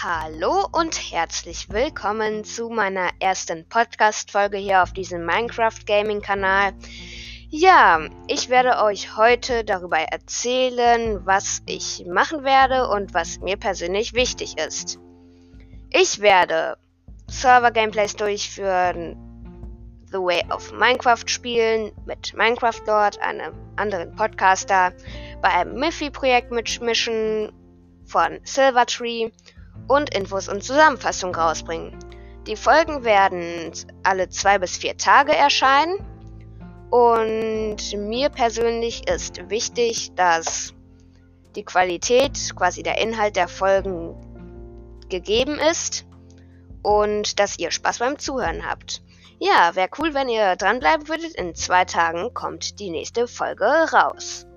Hallo und herzlich willkommen zu meiner ersten Podcast-Folge hier auf diesem Minecraft Gaming-Kanal. Ja, ich werde euch heute darüber erzählen, was ich machen werde und was mir persönlich wichtig ist. Ich werde Server-Gameplays durchführen, The Way of Minecraft spielen, mit Minecraft Lord, einem anderen Podcaster, bei einem Miffy-Projekt mitmischen von Silvertree und Infos und Zusammenfassungen rausbringen. Die Folgen werden alle zwei bis vier Tage erscheinen. Und mir persönlich ist wichtig, dass die Qualität, quasi der Inhalt der Folgen gegeben ist und dass ihr Spaß beim Zuhören habt. Ja, wäre cool, wenn ihr dranbleiben würdet. In zwei Tagen kommt die nächste Folge raus.